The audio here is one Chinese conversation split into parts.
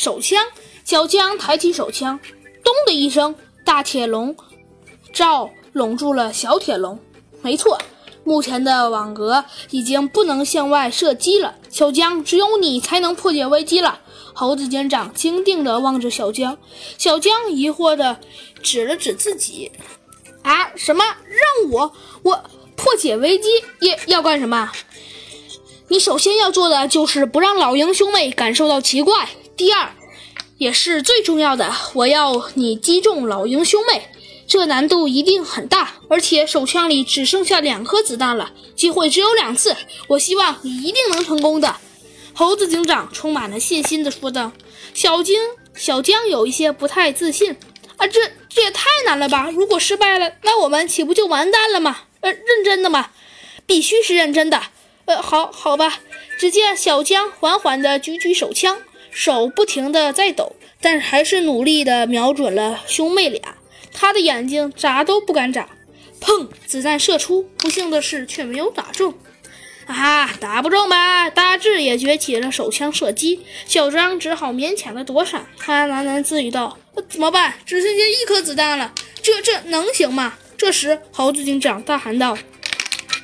手枪。小江抬起手枪，咚的一声，大铁笼罩笼住了小铁笼。没错，目前的网格已经不能向外射击了。小江，只有你才能破解危机了。猴子警长坚定地望着小江，小江疑惑地指了指自己：“啊，什么？让我我破解危机也要干什么？你首先要做的就是不让老鹰兄妹感受到奇怪。第二，也是最重要的，我要你击中老鹰兄妹。这难度一定很大，而且手枪里只剩下两颗子弹了，机会只有两次。我希望你一定能成功的。”猴子警长充满了信心地说道：“小金，小江有一些不太自信啊，这这也太难了吧！如果失败了，那我们岂不就完蛋了吗？呃，认真的吗？必须是认真的。呃，好好吧。”只见小江缓缓地举起手枪，手不停地在抖，但还是努力地瞄准了兄妹俩。他的眼睛眨都不敢眨。砰！子弹射出，不幸的是却没有打中。啊，打不中吧？大智也举起了手枪射击，小张只好勉强的躲闪。他喃喃自语道：“怎么办？只剩下一颗子弹了，这这能行吗？”这时，猴子警长大喊道：“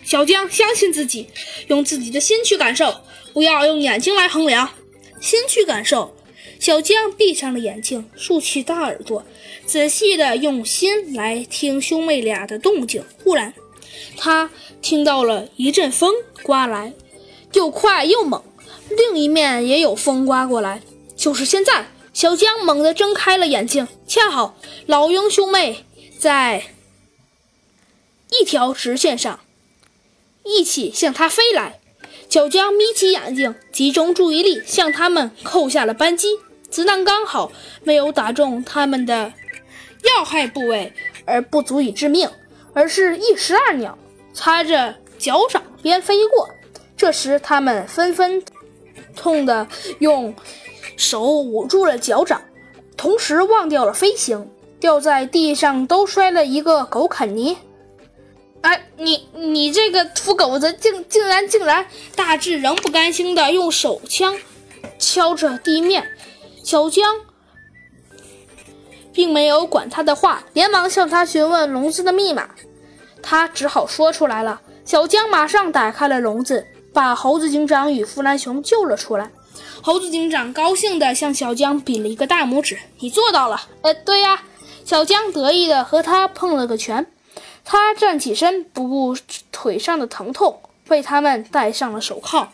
小江，相信自己，用自己的心去感受，不要用眼睛来衡量。先去感受。”小江闭上了眼睛，竖起大耳朵，仔细的用心来听兄妹俩的动静。忽然，他听到了一阵风刮来，又快又猛。另一面也有风刮过来。就是现在，小江猛地睁开了眼睛，恰好老鹰兄妹在一条直线上，一起向他飞来。小江眯起眼睛，集中注意力，向他们扣下了扳机。子弹刚好没有打中他们的要害部位，而不足以致命。而是一石二鸟，擦着脚掌边飞过。这时，他们纷纷痛的用手捂住了脚掌，同时忘掉了飞行，掉在地上都摔了一个狗啃泥。哎，你你这个土狗子，竟竟然竟然！大智仍不甘心的用手枪敲着地面，小江。并没有管他的话，连忙向他询问笼子的密码。他只好说出来了。小江马上打开了笼子，把猴子警长与弗兰熊救了出来。猴子警长高兴地向小江比了一个大拇指：“你做到了！”“呃，对呀。”小江得意地和他碰了个拳。他站起身，不顾腿上的疼痛，为他们戴上了手铐。